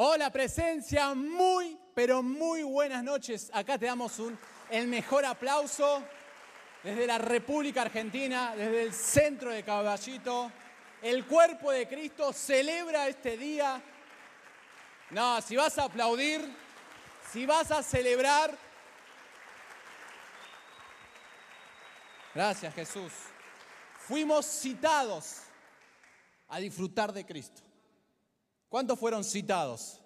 Hola presencia, muy, pero muy buenas noches. Acá te damos un, el mejor aplauso desde la República Argentina, desde el centro de Caballito. El cuerpo de Cristo celebra este día. No, si vas a aplaudir, si vas a celebrar. Gracias Jesús. Fuimos citados a disfrutar de Cristo. ¿Cuántos fueron citados?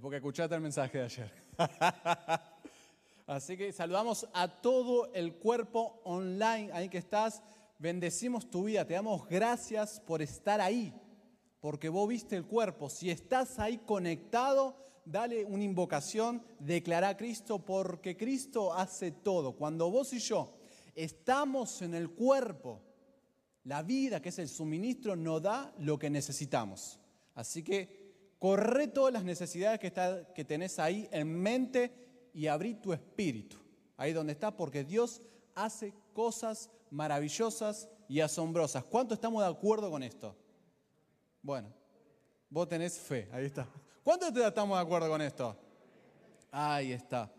porque escuchaste el mensaje de ayer. Así que saludamos a todo el cuerpo online, ahí que estás. Bendecimos tu vida, te damos gracias por estar ahí, porque vos viste el cuerpo. Si estás ahí conectado, dale una invocación, declara a Cristo, porque Cristo hace todo. Cuando vos y yo estamos en el cuerpo, la vida, que es el suministro, nos da lo que necesitamos. Así que corre todas las necesidades que, que tenés ahí en mente y abrí tu espíritu, ahí donde está, porque Dios hace cosas maravillosas y asombrosas. ¿Cuánto estamos de acuerdo con esto? Bueno, vos tenés fe, ahí está. ¿Cuánto estamos de acuerdo con esto? Ahí está.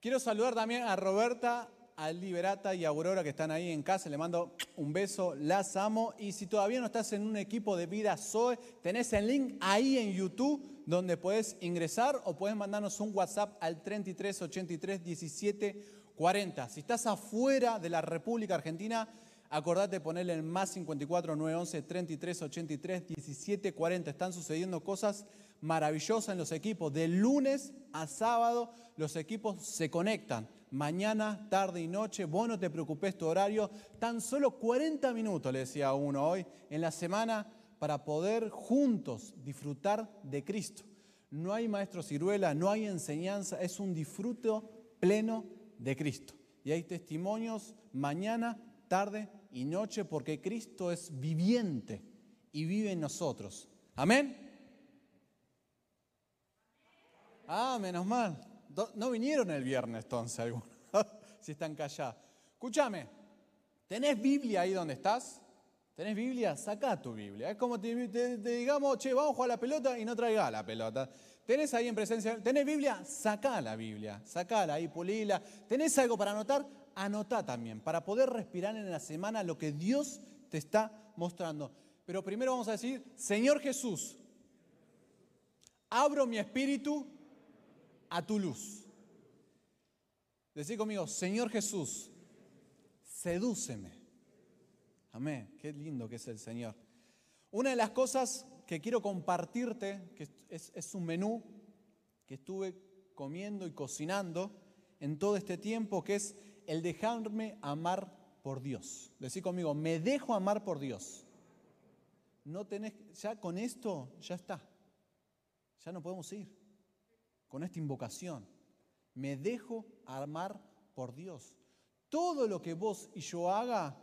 Quiero saludar también a Roberta a Liberata y Aurora que están ahí en casa. Le mando un beso, las amo. Y si todavía no estás en un equipo de vida Zoe, tenés el link ahí en YouTube donde puedes ingresar o puedes mandarnos un WhatsApp al 33 83 17 40. Si estás afuera de la República Argentina, acordate de ponerle el más 54 911 33 83 17 40. Están sucediendo cosas maravillosas en los equipos. De lunes a sábado los equipos se conectan mañana, tarde y noche, vos no te preocupes tu horario, tan solo 40 minutos, le decía uno hoy, en la semana para poder juntos disfrutar de Cristo. No hay maestro ciruela, no hay enseñanza, es un disfruto pleno de Cristo. Y hay testimonios mañana, tarde y noche porque Cristo es viviente y vive en nosotros. Amén. Ah, menos mal. No vinieron el viernes entonces algunos, si están callados. Escúchame, ¿tenés Biblia ahí donde estás? ¿Tenés Biblia? Sacá tu Biblia. Es como te, digamos, che, vamos a jugar la pelota y no traiga la pelota. ¿Tenés ahí en presencia? ¿Tenés Biblia? Sacá la Biblia. Sacala ahí, pulila. ¿Tenés algo para anotar? Anotá también, para poder respirar en la semana lo que Dios te está mostrando. Pero primero vamos a decir, Señor Jesús, abro mi espíritu a tu luz. Decí conmigo, Señor Jesús, sedúceme. Amén, qué lindo que es el Señor. Una de las cosas que quiero compartirte, que es, un menú que estuve comiendo y cocinando en todo este tiempo, que es el dejarme amar por Dios. Decí conmigo, me dejo amar por Dios. No tenés, ya con esto ya está. Ya no podemos ir con esta invocación. Me dejo amar por Dios. Todo lo que vos y yo haga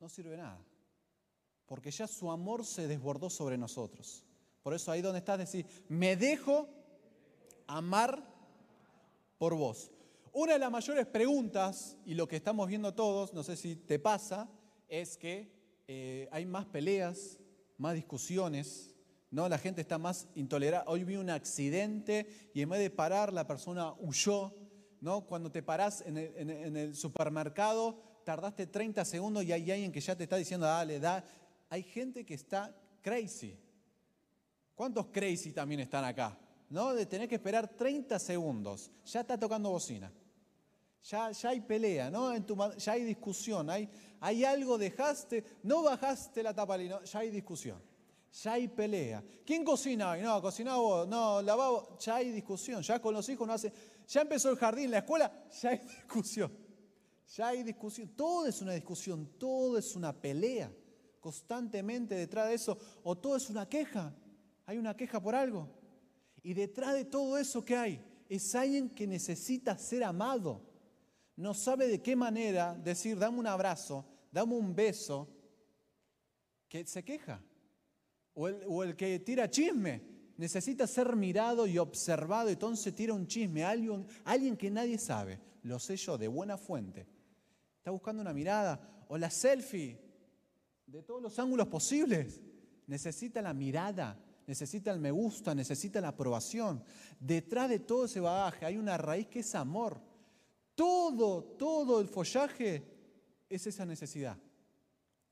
no sirve nada, porque ya su amor se desbordó sobre nosotros. Por eso ahí donde estás decir, me dejo amar por vos. Una de las mayores preguntas, y lo que estamos viendo todos, no sé si te pasa, es que eh, hay más peleas, más discusiones, ¿no? La gente está más intolerante. Hoy vi un accidente y en vez de parar, la persona huyó. ¿no? Cuando te parás en el, supermercado, tardaste 30 segundos y hay alguien que ya te está diciendo, dale, da. Hay gente que está crazy. ¿Cuántos crazy también están acá? ¿No? De tener que esperar 30 segundos. Ya está tocando bocina. Ya, ya hay pelea, ¿no? En tu, ya hay discusión. Hay, hay algo, dejaste, no bajaste la tapa, ya hay discusión ya hay pelea. ¿Quién cocina hoy? No, cocina vos, no, lavabo, ya hay discusión. Ya con los hijos no hace. Ya empezó el jardín, la escuela, ya hay discusión. Ya hay discusión. Todo es una discusión, todo es una pelea. Constantemente detrás de eso, o todo es una queja. Hay una queja por algo. Y detrás de todo eso que hay, es alguien que necesita ser amado. No sabe de qué manera decir, dame un abrazo, dame un beso, que se queja. O el, que tira chisme necesita ser mirado y observado, entonces tira un chisme, alguien, alguien que nadie sabe, lo sé yo, de buena fuente. Está buscando una mirada, o la selfie, de todos los ángulos posibles. Necesita la mirada, necesita el me gusta, necesita la aprobación. Detrás de todo ese bagaje hay una raíz que es amor. Todo, todo el follaje es esa necesidad.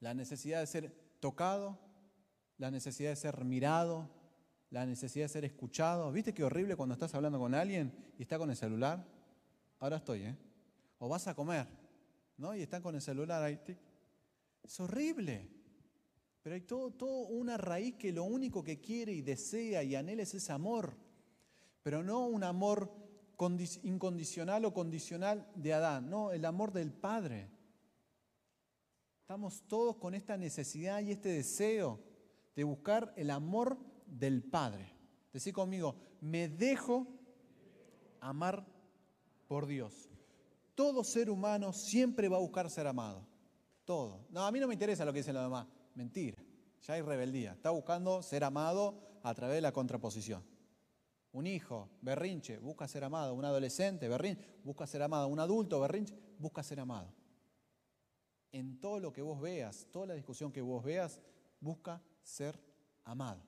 La necesidad de ser tocado, la necesidad de ser mirado, la necesidad de ser escuchado. ¿Viste qué horrible cuando estás hablando con alguien y está con el celular? Ahora estoy, ¿eh? O vas a comer, ¿no? Y están con el celular ahí. Es horrible. Pero hay todo, todo una raíz que lo único que quiere y desea y anhela es ese amor. Pero no un amor incondicional o condicional de Adán, no, el amor del Padre. Estamos todos con esta necesidad y este deseo de buscar el amor del Padre. Decir conmigo, me dejo amar por Dios. Todo ser humano siempre va a buscar ser amado. Todo. No, a mí no me interesa lo que dicen los demás. Mentira. Ya hay rebeldía. Está buscando ser amado a través de la contraposición. Un hijo, berrinche, busca ser amado. Un adolescente, berrinche, busca ser amado. Un adulto, berrinche, busca ser amado. En todo lo que vos veas, toda la discusión que vos veas, busca ser amado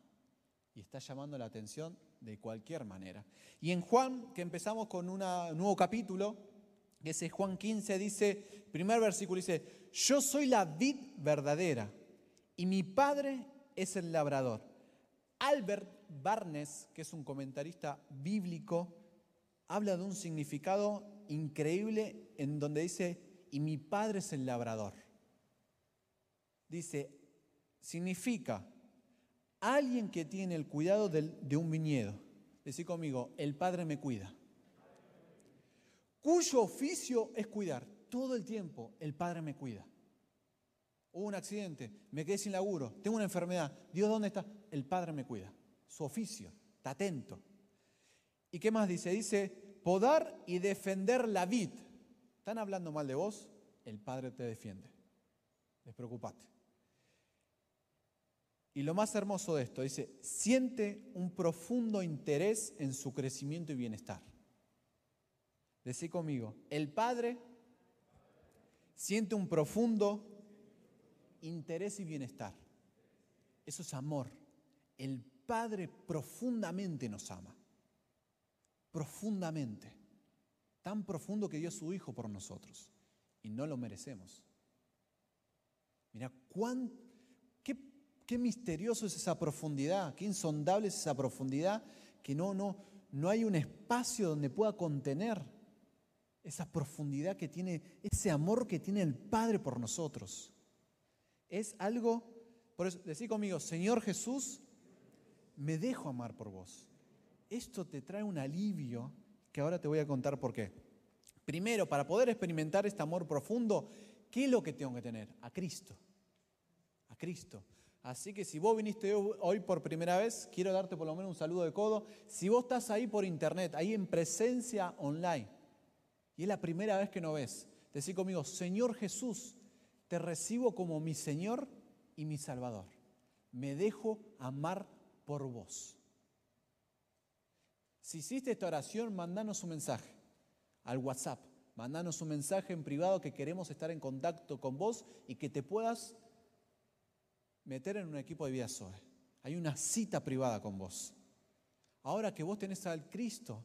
y está llamando la atención de cualquier manera. Y en Juan, que empezamos con un nuevo capítulo, que es Juan 15, dice, primer versículo dice, yo soy la vid verdadera y mi padre es el labrador. Albert Barnes, que es un comentarista bíblico, habla de un significado increíble en donde dice, y mi padre es el labrador. Dice, significa alguien que tiene el cuidado de un viñedo. Decí conmigo, el Padre me cuida. Cuyo oficio es cuidar. Todo el tiempo el Padre me cuida. Hubo un accidente, me quedé sin laburo, tengo una enfermedad. Dios, ¿dónde está? El Padre me cuida. Su oficio, está atento. ¿Y qué más dice? Dice, podar y defender la vid. ¿Están hablando mal de vos? El Padre te defiende. Despreocupate. Y lo más hermoso de esto, dice, siente un profundo interés en su crecimiento y bienestar. Decí conmigo, el Padre siente un profundo interés y bienestar. Eso es amor. El Padre profundamente nos ama. Profundamente. Tan profundo que dio su Hijo por nosotros. Y no lo merecemos. Mira, cuánto Qué misterioso es esa profundidad, qué insondable es esa profundidad que no, no, no hay un espacio donde pueda contener esa profundidad que tiene, ese amor que tiene el Padre por nosotros. Es algo, por eso, decir conmigo, Señor Jesús, me dejo amar por vos. Esto te trae un alivio que ahora te voy a contar por qué. Primero, para poder experimentar este amor profundo, ¿qué es lo que tengo que tener? A Cristo. A Cristo. Así que si vos viniste hoy por primera vez, quiero darte por lo menos un saludo de codo. Si vos estás ahí por internet, ahí en presencia online, y es la primera vez que no ves, decir conmigo, Señor Jesús, te recibo como mi Señor y mi Salvador. Me dejo amar por vos. Si hiciste esta oración, mandanos un mensaje al WhatsApp. Mandanos un mensaje en privado que queremos estar en contacto con vos y que te puedas meter en un equipo de vida Zoe. Hay una cita privada con vos. Ahora que vos tenés al Cristo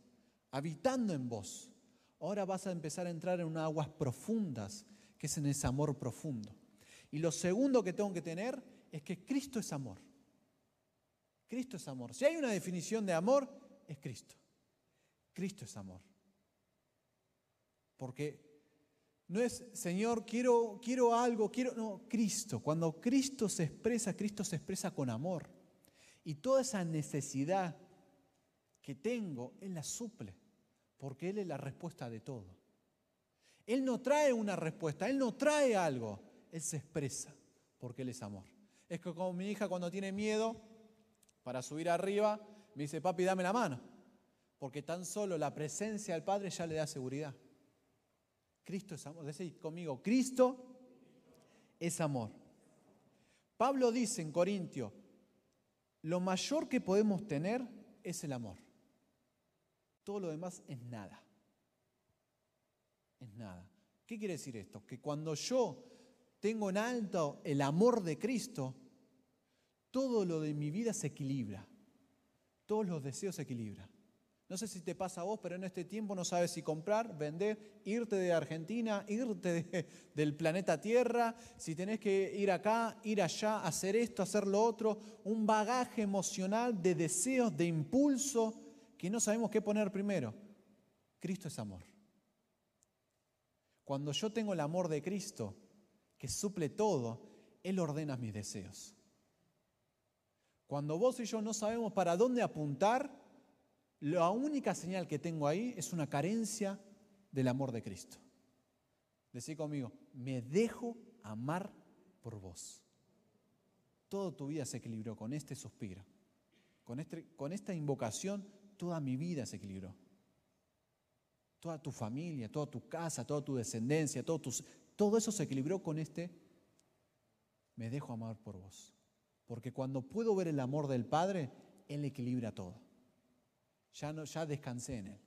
habitando en vos, ahora vas a empezar a entrar en unas aguas profundas, que es en ese amor profundo. Y lo segundo que tengo que tener es que Cristo es amor. Cristo es amor. Si hay una definición de amor, es Cristo. Cristo es amor. Porque no es, Señor, quiero, quiero algo, quiero... No, Cristo. Cuando Cristo se expresa, Cristo se expresa con amor. Y toda esa necesidad que tengo, Él la suple, porque Él es la respuesta de todo. Él no trae una respuesta, Él no trae algo, Él se expresa, porque Él es amor. Es que como mi hija cuando tiene miedo para subir arriba, me dice, papi, dame la mano, porque tan solo la presencia del Padre ya le da seguridad. Cristo es amor. Decid conmigo, Cristo es amor. Pablo dice en Corintio, lo mayor que podemos tener es el amor. Todo lo demás es nada. Es nada. ¿Qué quiere decir esto? Que cuando yo tengo en alto el amor de Cristo, todo lo de mi vida se equilibra. todos los deseos se equilibran. No sé si te pasa a vos, pero en este tiempo no sabes si comprar, vender, irte de Argentina, irte del planeta Tierra, si tenés que ir acá, ir allá, hacer esto, hacer lo otro, un bagaje emocional de deseos, de impulso, que no sabemos qué poner primero. Cristo es amor. Cuando yo tengo el amor de Cristo, que suple todo, Él ordena mis deseos. Cuando vos y yo no sabemos para dónde apuntar, la única señal que tengo ahí es una carencia del amor de Cristo. Decí conmigo, me dejo amar por vos. Toda tu vida se equilibró con este suspiro. Con, este, con esta invocación, toda mi vida se equilibró. Toda tu familia, toda tu casa, toda tu descendencia, todo, todo eso se equilibró con este, me dejo amar por vos. Porque cuando puedo ver el amor del Padre, Él equilibra todo. Ya, no, ya descansé en Él.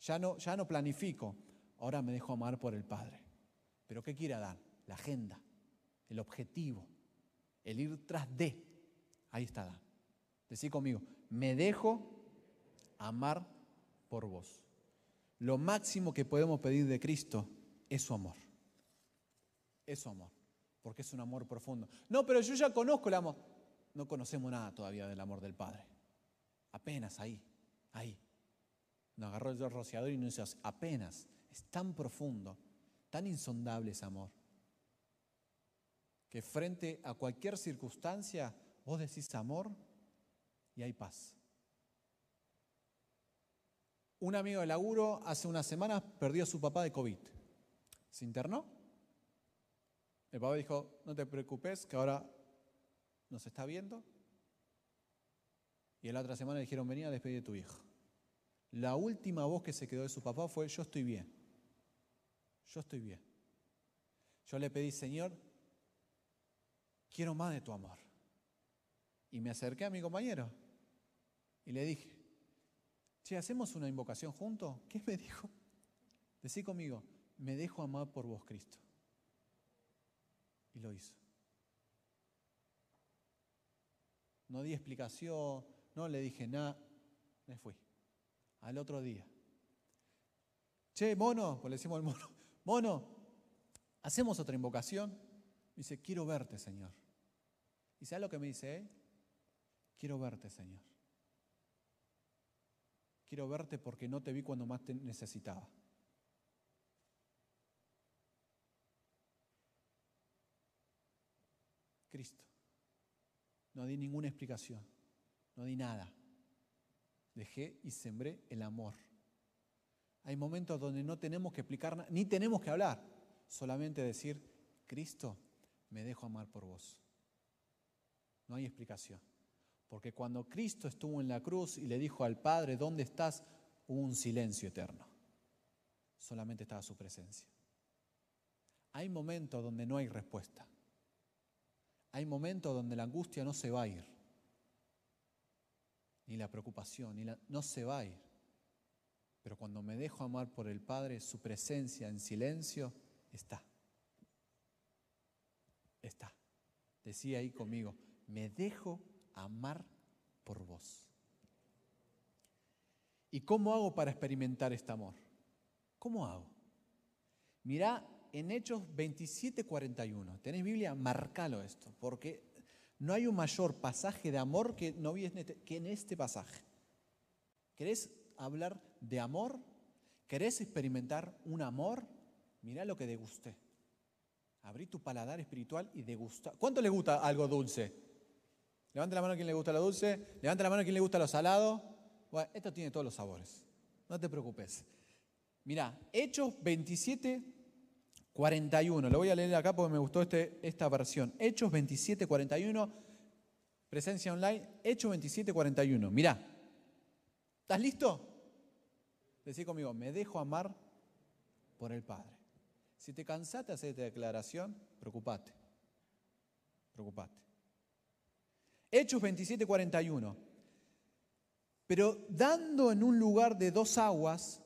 Ya no, ya no planifico. Ahora me dejo amar por el Padre. Pero ¿qué quiere dar? La agenda, el objetivo, el ir tras de. Ahí está Dan. Decí conmigo, me dejo amar por vos. Lo máximo que podemos pedir de Cristo es su amor. Es su amor, porque es un amor profundo. No, pero yo ya conozco el amor. No conocemos nada todavía del amor del Padre. Apenas ahí ahí. Nos agarró el rociador y nos dice, apenas, es tan profundo, tan insondable ese amor, que frente a cualquier circunstancia vos decís amor y hay paz. Un amigo de laburo hace unas semanas perdió a su papá de COVID. Se internó. El papá dijo, no te preocupes, que ahora nos está viendo. Y la otra semana le dijeron, venía a despedir de tu hijo. La última voz que se quedó de su papá fue, yo estoy bien. Yo estoy bien. Yo le pedí, Señor, quiero más de tu amor. Y me acerqué a mi compañero y le dije, che, ¿hacemos una invocación juntos? ¿Qué me dijo? Decí conmigo, me dejo amar por vos, Cristo. Y lo hizo. No di explicación, no le dije nada, me fui. Al otro día. Che, mono, pues le decimos al mono, mono, hacemos otra invocación. dice, quiero verte, Señor. ¿Y sabes lo que me dice él? Quiero verte, Señor. Quiero verte porque no te vi cuando más te necesitaba. Cristo. No di ninguna explicación. No di nada. Dejé y sembré el amor. Hay momentos donde no tenemos que explicar ni tenemos que hablar, solamente decir, Cristo, me dejo amar por vos. No hay explicación. Porque cuando Cristo estuvo en la cruz y le dijo al Padre, ¿dónde estás? Hubo un silencio eterno. Solamente estaba su presencia. Hay momentos donde no hay respuesta. Hay momentos donde la angustia no se va a ir ni la preocupación, ni la, no se va a ir. Pero cuando me dejo amar por el Padre, su presencia en silencio está. Está. Decía ahí conmigo, me dejo amar por vos. ¿Y cómo hago para experimentar este amor? ¿Cómo hago? Mirá en Hechos 27, 41. ¿Tenés Biblia? Marcalo esto, porque no hay un mayor pasaje de amor que no en este, que en este pasaje. ¿Querés hablar de amor? ¿Querés experimentar un amor? Mirá lo que degusté. Abrí tu paladar espiritual y degusta. ¿Cuánto le gusta algo dulce? Levante la mano a quien le gusta lo dulce. Levante la mano a quien le gusta lo salado. Bueno, esto tiene todos los sabores. No te preocupes. Mirá, Hechos 27, 41. Lo voy a leer acá porque me gustó este, esta versión. Hechos 27, 41. Presencia online. Hechos 27, 41. Mirá. ¿Estás listo? Decí conmigo, me dejo amar por el Padre. Si te cansaste de hacer esta declaración, preocupate. Preocupate. Hechos 27, 41. Pero dando en un lugar de dos aguas,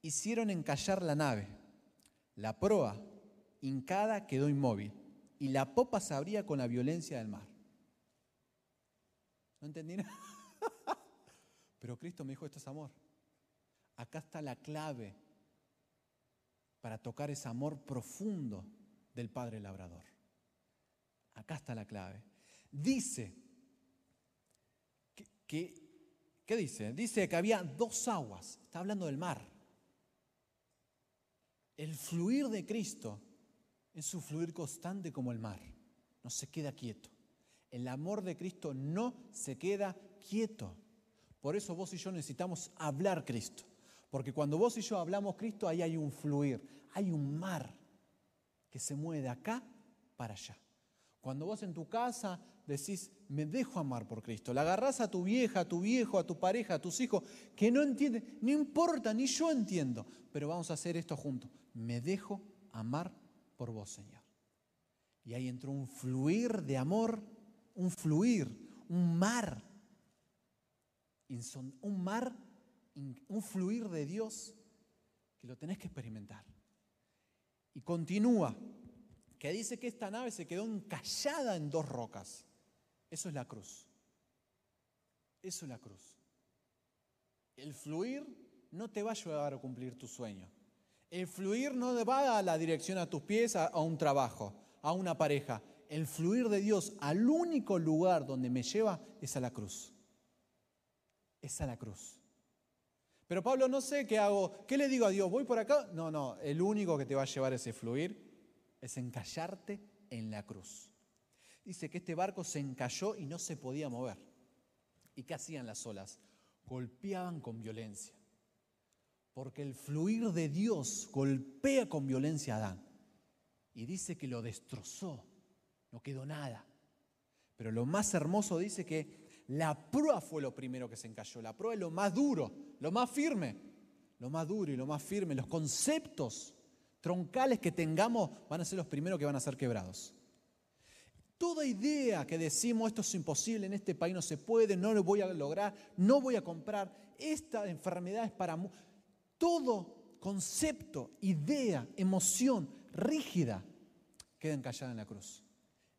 hicieron encallar la nave. La proa hincada quedó inmóvil y la popa se abría con la violencia del mar. ¿No entendí nada? Pero Cristo me dijo, esto es amor. Acá está la clave para tocar ese amor profundo del Padre Labrador. Acá está la clave. Dice que, ¿qué dice? Dice que había dos aguas, está hablando del mar. El fluir de Cristo es su fluir constante como el mar, no se queda quieto. El amor de Cristo no se queda quieto. Por eso vos y yo necesitamos hablar Cristo. Porque cuando vos y yo hablamos Cristo, ahí hay un fluir, hay un mar que se mueve de acá para allá. Cuando vos en tu casa decís, me dejo amar por Cristo, le agarrás a tu vieja, a tu viejo, a tu pareja, a tus hijos, que no entienden, no importa, ni yo entiendo, pero vamos a hacer esto juntos. Me dejo amar por vos, Señor. Y ahí entró un fluir de amor, un fluir, un mar, un mar, un fluir de Dios que lo tenés que experimentar. Y continúa, que dice que esta nave se quedó encallada en dos rocas. Eso es la cruz. Eso es la cruz. El fluir no te va a ayudar a cumplir tu sueño. El fluir no va a la dirección a tus pies, a, un trabajo, a una pareja. El fluir de Dios al único lugar donde me lleva es a la cruz. Es a la cruz. Pero Pablo, no sé qué hago. ¿Qué le digo a Dios? ¿Voy por acá? No, no. El único que te va a llevar ese fluir es encallarte en la cruz. Dice que este barco se encalló y no se podía mover. ¿Y qué hacían las olas? Golpeaban con violencia. Porque el fluir de Dios golpea con violencia a Adán. Y dice que lo destrozó. No quedó nada. Pero lo más hermoso dice que la prueba fue lo primero que se encalló. La prueba es lo más duro, lo más firme. Lo más duro y lo más firme. Los conceptos troncales que tengamos van a ser los primeros que van a ser quebrados. Toda idea que decimos esto es imposible, en este país no se puede, no lo voy a lograr, no voy a comprar, esta enfermedad es para... Todo concepto, idea, emoción rígida queda encallada en la cruz.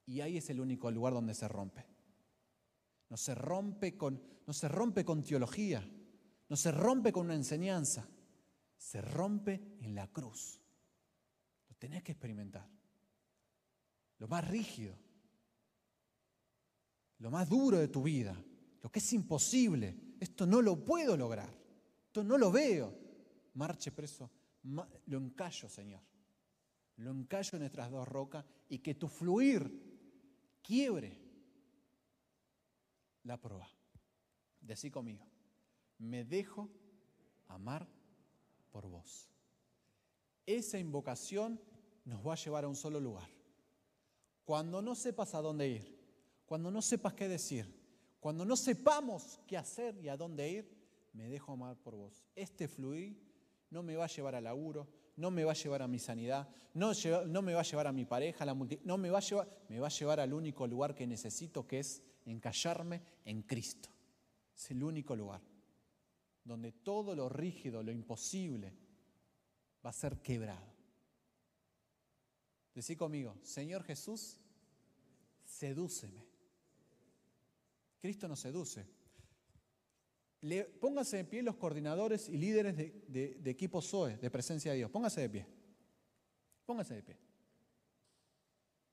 Y ahí es el único lugar donde se rompe. No se rompe con, no se rompe con teología, no se rompe con una enseñanza, se rompe en la cruz tenés que experimentar. Lo más rígido, lo más duro de tu vida, lo que es imposible. Esto no lo puedo lograr, esto no lo veo. Marche preso, lo encallo, Señor. Lo encallo en nuestras dos rocas y que tu fluir quiebre la prueba. Decí conmigo, me dejo amar por vos. Esa invocación nos va a llevar a un solo lugar. Cuando no sepas a dónde ir, cuando no sepas qué decir, cuando no sepamos qué hacer y a dónde ir, me dejo amar por vos. Este fluir no me va a llevar al laburo, no me va a llevar a mi sanidad, no, me va a llevar a mi pareja, la no me va a llevar, me va a llevar al único lugar que necesito, que es encallarme en Cristo. Es el único lugar donde todo lo rígido, lo imposible, va a ser quebrado. Decí conmigo, Señor Jesús, sedúceme. Cristo nos seduce. Le, pónganse de pie los coordinadores y líderes de, equipo SOE, de presencia de Dios. Pónganse de pie. Pónganse de pie.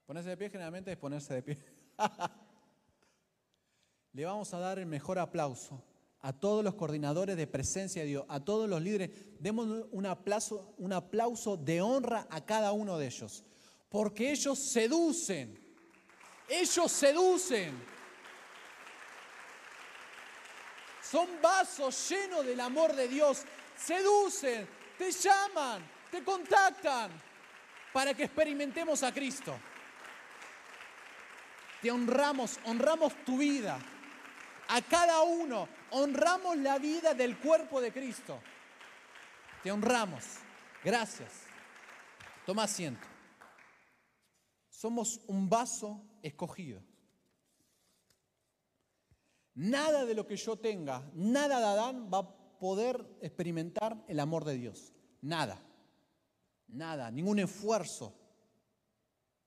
Ponerse de pie generalmente es ponerse de pie. Le vamos a dar el mejor aplauso a todos los coordinadores de presencia de Dios, a todos los líderes. Demos un aplauso, un aplauso de honra a cada uno de ellos. Porque ellos seducen. Ellos seducen. Son vasos llenos del amor de Dios. Seducen, te llaman, te contactan para que experimentemos a Cristo. Te honramos, honramos tu vida. A cada uno honramos la vida del cuerpo de Cristo. Te honramos. Gracias. Toma asiento. Somos un vaso escogido. Nada de lo que yo tenga, nada de Adán va a poder experimentar el amor de Dios. Nada. Nada, ningún esfuerzo,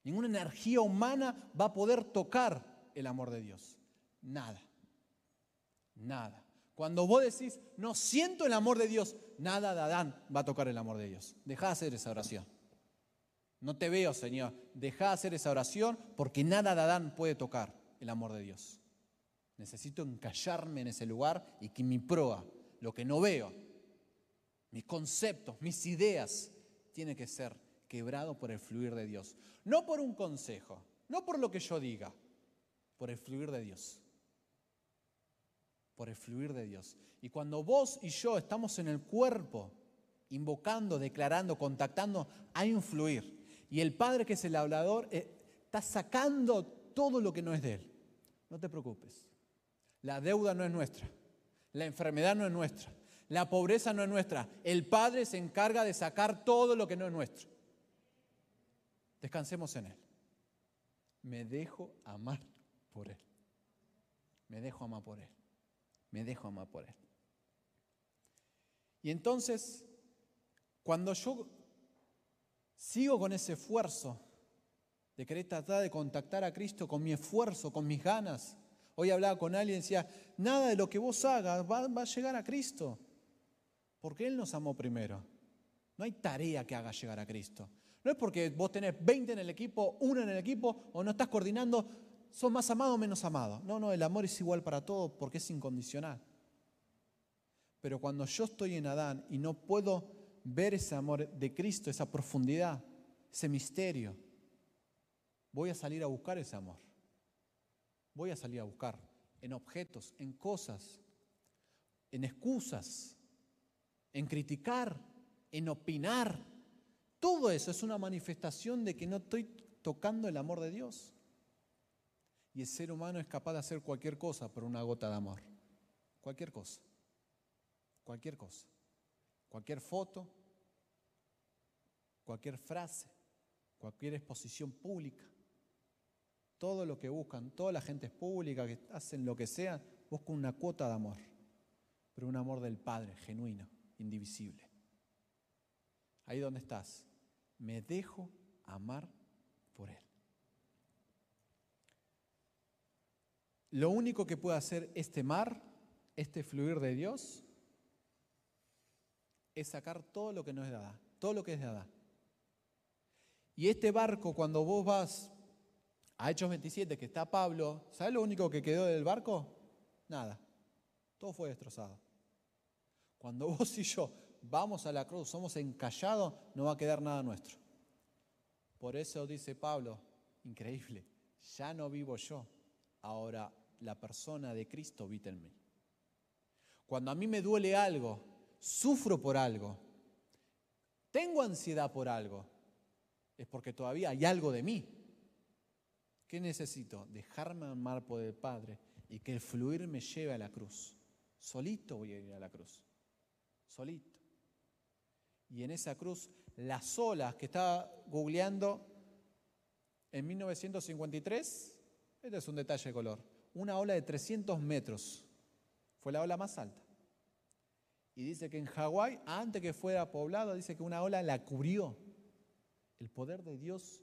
ninguna energía humana va a poder tocar el amor de Dios. Nada. Nada. Cuando vos decís, no siento el amor de Dios, nada de Adán va a tocar el amor de Dios. Deja de hacer esa oración. No te veo, Señor. Deja de hacer esa oración porque nada de Adán puede tocar el amor de Dios. Necesito encallarme en ese lugar y que mi proa, lo que no veo, mis conceptos, mis ideas, tiene que ser quebrado por el fluir de Dios. No por un consejo, no por lo que yo diga, por el fluir de Dios por el fluir de Dios. Y cuando vos y yo estamos en el cuerpo, invocando, declarando, contactando, hay un fluir. Y el Padre, que es el hablador, eh, está sacando todo lo que no es de Él. No te preocupes. La deuda no es nuestra. La enfermedad no es nuestra. La pobreza no es nuestra. El Padre se encarga de sacar todo lo que no es nuestro. Descansemos en Él. Me dejo amar por Él. Me dejo amar por Él me dejo amar por Él. Y entonces, cuando yo sigo con ese esfuerzo de querer tratar de contactar a Cristo con mi esfuerzo, con mis ganas, hoy hablaba con alguien y decía, nada de lo que vos hagas va, a llegar a Cristo, porque Él nos amó primero. No hay tarea que haga llegar a Cristo. No es porque vos tenés 20 en el equipo, uno en el equipo, o no estás coordinando ¿Son más amados o menos amados? No, no, el amor es igual para todos porque es incondicional. Pero cuando yo estoy en Adán y no puedo ver ese amor de Cristo, esa profundidad, ese misterio, voy a salir a buscar ese amor. Voy a salir a buscar en objetos, en cosas, en excusas, en criticar, en opinar. Todo eso es una manifestación de que no estoy tocando el amor de Dios. Y el ser humano es capaz de hacer cualquier cosa por una gota de amor. Cualquier cosa. Cualquier cosa. Cualquier foto, cualquier frase, cualquier exposición pública. Todo lo que buscan, toda la gente es pública, que hacen lo que sea, buscan una cuota de amor. Pero un amor del Padre, genuino, indivisible. Ahí donde estás. Me dejo amar por Él. Lo único que puede hacer este mar, este fluir de Dios, es sacar todo lo que no es de Adán, todo lo que es de Adán. Y este barco, cuando vos vas a Hechos 27, que está Pablo, ¿sabes lo único que quedó del barco? Nada. Todo fue destrozado. Cuando vos y yo vamos a la cruz, somos encallados, no va a quedar nada nuestro. Por eso dice Pablo, increíble, ya no vivo yo, ahora la persona de Cristo habita en mí. Cuando a mí me duele algo, sufro por algo, tengo ansiedad por algo, es porque todavía hay algo de mí. ¿Qué necesito? Dejarme amar por el Padre y que el fluir me lleve a la cruz. Solito voy a ir a la cruz. Solito. Y en esa cruz, las olas que estaba googleando en 1953, este es un detalle de color una ola de 300 metros. Fue la ola más alta. Y dice que en Hawái, antes que fuera poblado, dice que una ola la cubrió. El poder de Dios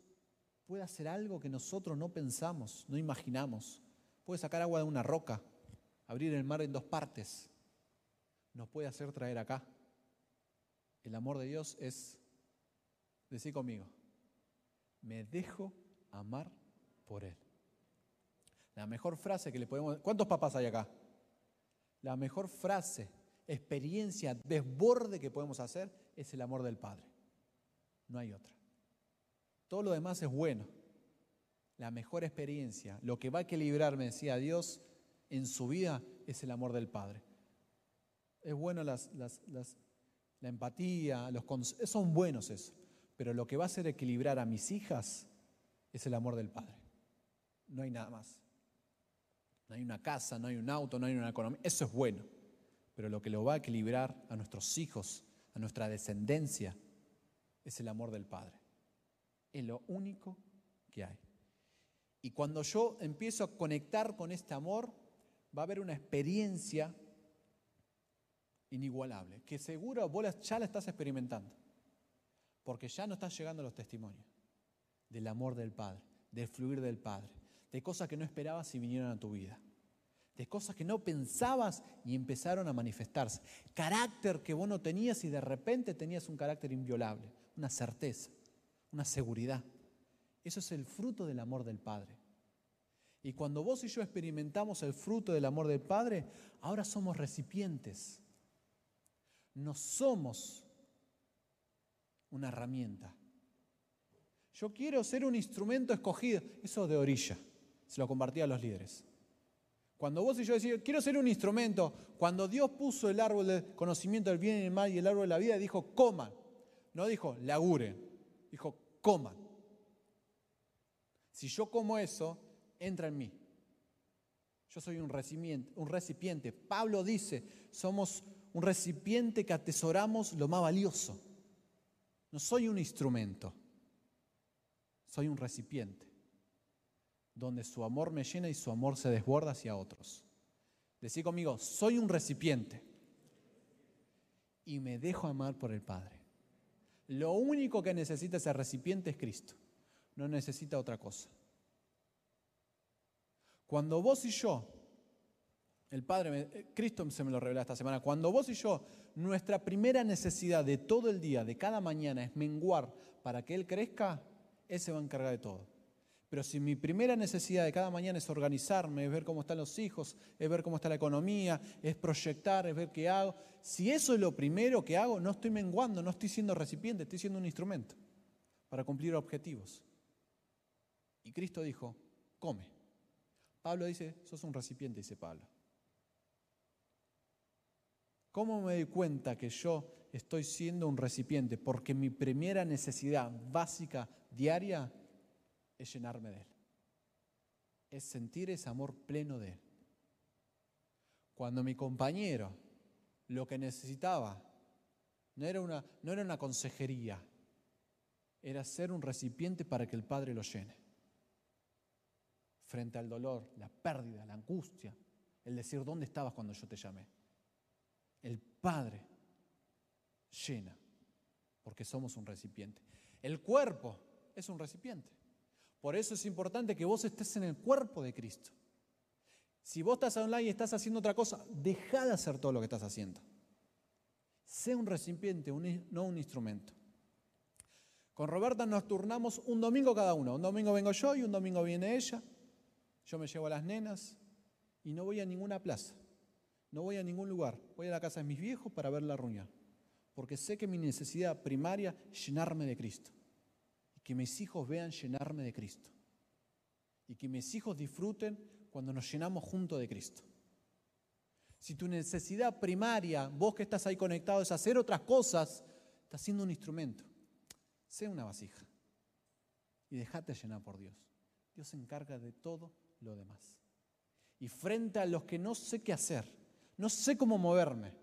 puede hacer algo que nosotros no pensamos, no imaginamos. Puede sacar agua de una roca, abrir el mar en dos partes. Nos puede hacer traer acá. El amor de Dios es, decir conmigo, me dejo amar por Él. La mejor frase que le podemos... ¿Cuántos papás hay acá? La mejor frase, experiencia, desborde que podemos hacer es el amor del Padre. No hay otra. Todo lo demás es bueno. La mejor experiencia, lo que va a equilibrar, me decía Dios, en su vida es el amor del Padre. Es bueno la empatía, son buenos eso. Pero lo que va a hacer equilibrar a mis hijas es el amor del Padre. No hay nada más no hay una casa, no hay un auto, no hay una economía. Eso es bueno. Pero lo que lo va a equilibrar a nuestros hijos, a nuestra descendencia, es el amor del Padre. Es lo único que hay. Y cuando yo empiezo a conectar con este amor, va a haber una experiencia inigualable, que seguro vos ya la estás experimentando, porque ya no están llegando los testimonios del amor del Padre, del fluir del Padre, de cosas que no esperabas si vinieran a tu vida. de cosas que no pensabas y empezaron a manifestarse. Carácter que vos no tenías y de repente tenías un carácter inviolable, una certeza, una seguridad. Eso es el fruto del amor del Padre. Y cuando vos y yo experimentamos el fruto del amor del Padre, ahora somos recipientes. No somos una herramienta. Yo quiero ser un instrumento escogido. Eso de orilla. Se lo compartía a los líderes. Cuando vos y yo decimos, quiero ser un instrumento, cuando Dios puso el árbol del conocimiento del bien y del mal y el árbol de la vida, dijo, coman. No dijo, laguren. Dijo, coman. Si yo como eso, entra en mí. Yo soy un recipiente, un recipiente. Pablo dice, somos un recipiente que atesoramos lo más valioso. No soy un instrumento, soy un recipiente donde su amor me llena y su amor se desborda hacia otros. Decí conmigo, soy un recipiente y me dejo amar por el Padre. Lo único que necesita ese recipiente es Cristo, no necesita otra cosa. Cuando vos y yo, el Padre, eh, Cristo se me lo revela esta semana, cuando vos y yo, nuestra primera necesidad de todo el día, de cada mañana, es menguar para que Él crezca, Él se va a encargar de todo. Pero si mi primera necesidad de cada mañana es organizarme, es ver cómo están los hijos, es ver cómo está la economía, es proyectar, es ver qué hago, si eso es lo primero que hago, no estoy menguando, no estoy siendo recipiente, estoy siendo un instrumento para cumplir objetivos. Y Cristo dijo, come. Pablo dice, sos un recipiente, dice Pablo. ¿Cómo me doy cuenta que yo estoy siendo un recipiente? Porque mi primera necesidad básica diaria es llenarme de Él. Es sentir ese amor pleno de Él. Cuando mi compañero lo que necesitaba no era una, no era una consejería, era ser un recipiente para que el Padre lo llene. Frente al dolor, la pérdida, la angustia, el decir, ¿dónde estabas cuando yo te llamé? El Padre llena, porque somos un recipiente. El cuerpo es un recipiente. Por eso es importante que vos estés en el cuerpo de Cristo. Si vos estás online y estás haciendo otra cosa, deja de hacer todo lo que estás haciendo. Sé un recipiente, no un instrumento. Con Roberta nos turnamos un domingo cada uno. Un domingo vengo yo y un domingo viene ella. Yo me llevo a las nenas y no voy a ninguna plaza. No voy a ningún lugar. Voy a la casa de mis viejos para ver la reunión. Porque sé que mi necesidad primaria es llenarme de Cristo que mis hijos vean llenarme de Cristo. Y que mis hijos disfruten cuando nos llenamos junto de Cristo. Si tu necesidad primaria, vos que estás ahí conectado, es hacer otras cosas, estás siendo un instrumento. Sé una vasija y déjate llenar por Dios. Dios se encarga de todo lo demás. Y frente a los que no sé qué hacer, no sé cómo moverme,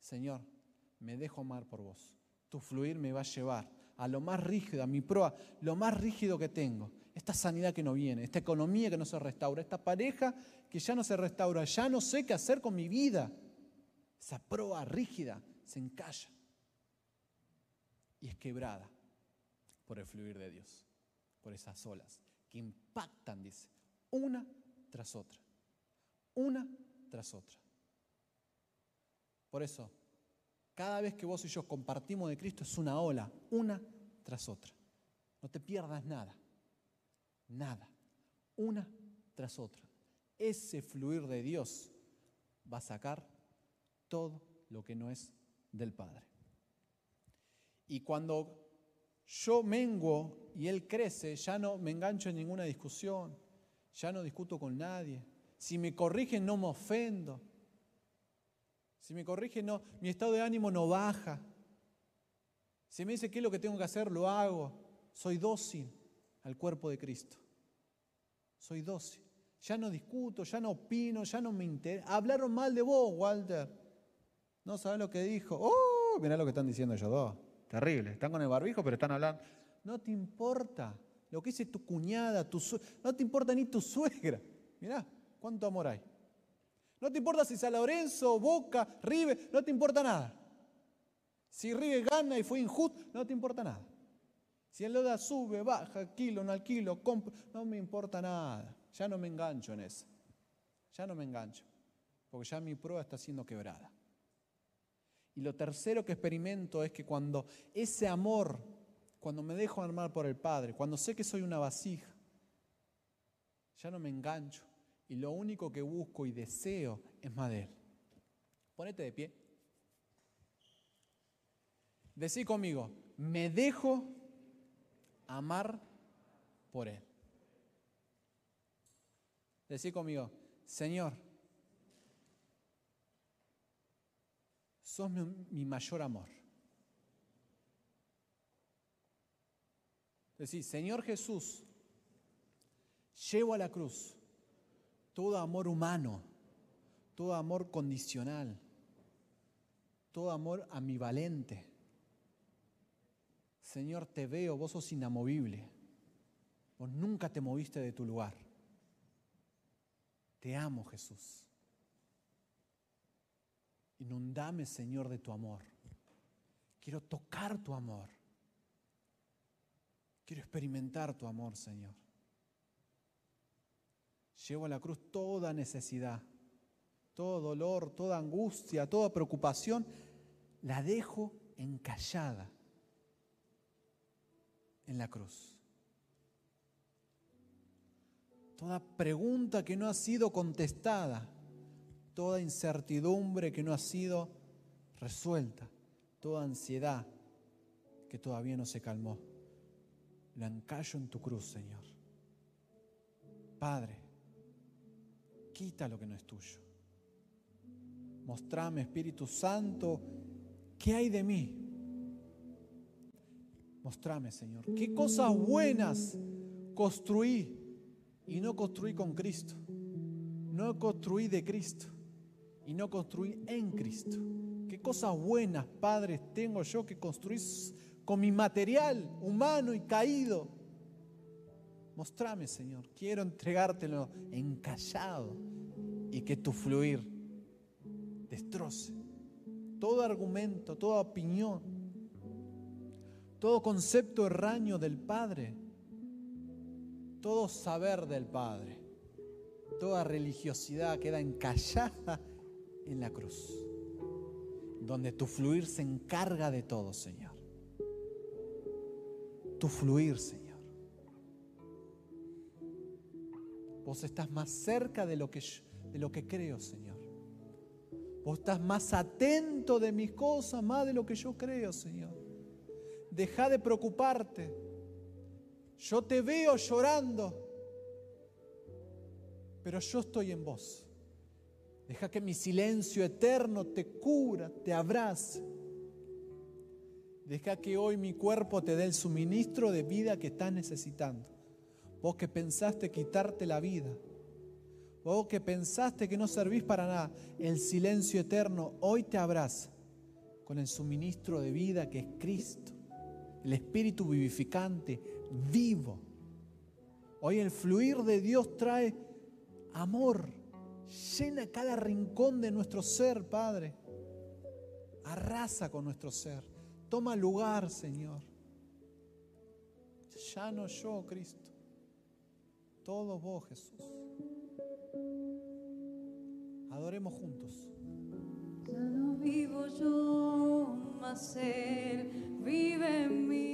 Señor, me dejo amar por vos. Tu fluir me va a llevar a lo más rígido, a mi proa, lo más rígido que tengo. Esta sanidad que no viene, esta economía que no se restaura, esta pareja que ya no se restaura, ya no sé qué hacer con mi vida. Esa proa rígida se encalla y es quebrada por el fluir de Dios, por esas olas que impactan, dice, una tras otra, una tras otra. Por eso, cada vez que vos y yo compartimos de Cristo es una ola, una tras otra. No te pierdas nada, nada, una tras otra. Ese fluir de Dios va a sacar todo lo que no es del Padre. Y cuando yo menguo y Él crece, ya no me engancho en ninguna discusión, ya no discuto con nadie. Si me corrigen, no me ofendo. Si me corrige, no, mi estado de ánimo no baja. Si me dice qué es lo que tengo que hacer, lo hago. Soy dócil al cuerpo de Cristo. Soy dócil. Ya no discuto, ya no opino, ya no me interesa. Hablaron mal de vos, Walter. No sabes lo que dijo. ¡Oh! Mirá lo que están diciendo ellos dos. Terrible. Están con el barbijo, pero están hablando. No te importa lo que dice tu cuñada, tu no te importa ni tu suegra. Mirá, cuánto amor hay. No te importa si San Lorenzo, Boca, River, no te importa nada. Si River gana y fue injusto, no te importa nada. Si el Loda sube, baja, kilo, no alquilo, compro, no me importa nada. Ya no me engancho en eso. ya no me engancho, porque ya mi prueba está siendo quebrada. Y lo tercero que experimento es que cuando ese amor, cuando me dejo armar por el Padre, cuando sé que soy una vasija, ya no me engancho y lo único que busco y deseo es más de Él. Ponete de pie. Decí conmigo, me dejo amar por Él. Decí conmigo, Señor, sos mi, mi mayor amor. Decí, Señor Jesús, llevo a la cruz todo amor humano, todo amor condicional, todo amor ambivalente. Señor, te veo, vos sos inamovible, vos nunca te moviste de tu lugar. Te amo, Jesús. Inundame, Señor, de tu amor. Quiero tocar tu amor. Quiero experimentar tu amor, Señor. Llevo a la cruz toda necesidad, todo dolor, toda angustia, toda preocupación, la dejo encallada en la cruz. Toda pregunta que no ha sido contestada, toda incertidumbre que no ha sido resuelta, toda ansiedad que todavía no se calmó, la encallo en tu cruz, Señor. Padre, quita lo que no es tuyo. Mostrame, Espíritu Santo, qué hay de mí. Mostrame, Señor, qué cosas buenas construí y no construí con Cristo. No construí de Cristo y no construí en Cristo. Qué cosas buenas, padres, tengo yo que construir con mi material humano y caído Mostrame, Señor. Quiero entregártelo encallado y que tu fluir destroce todo argumento, toda opinión, todo concepto erraño del Padre, todo saber del Padre, toda religiosidad queda encallada en la cruz, donde tu fluir se encarga de todo, Señor. Tu fluir, Señor. Vos estás más cerca de lo que, de lo que creo, Señor. Vos estás más atento de mis cosas, más de lo que yo creo, Señor. Deja de preocuparte. Yo te veo llorando, pero yo estoy en vos. Deja que mi silencio eterno te cura, te abrace. Deja que hoy mi cuerpo te dé el suministro de vida que estás necesitando. Vos que pensaste quitarte la vida. Vos que pensaste que no servís para nada. El silencio eterno hoy te abraza con el suministro de vida que es Cristo. El Espíritu vivificante, vivo. Hoy el fluir de Dios trae amor. Llena cada rincón de nuestro ser, Padre. Arrasa con nuestro ser. Toma lugar, Señor. Ya no yo, Cristo todo vos, Jesús. Adoremos juntos. Ya no vivo yo, mas Él vive en mí.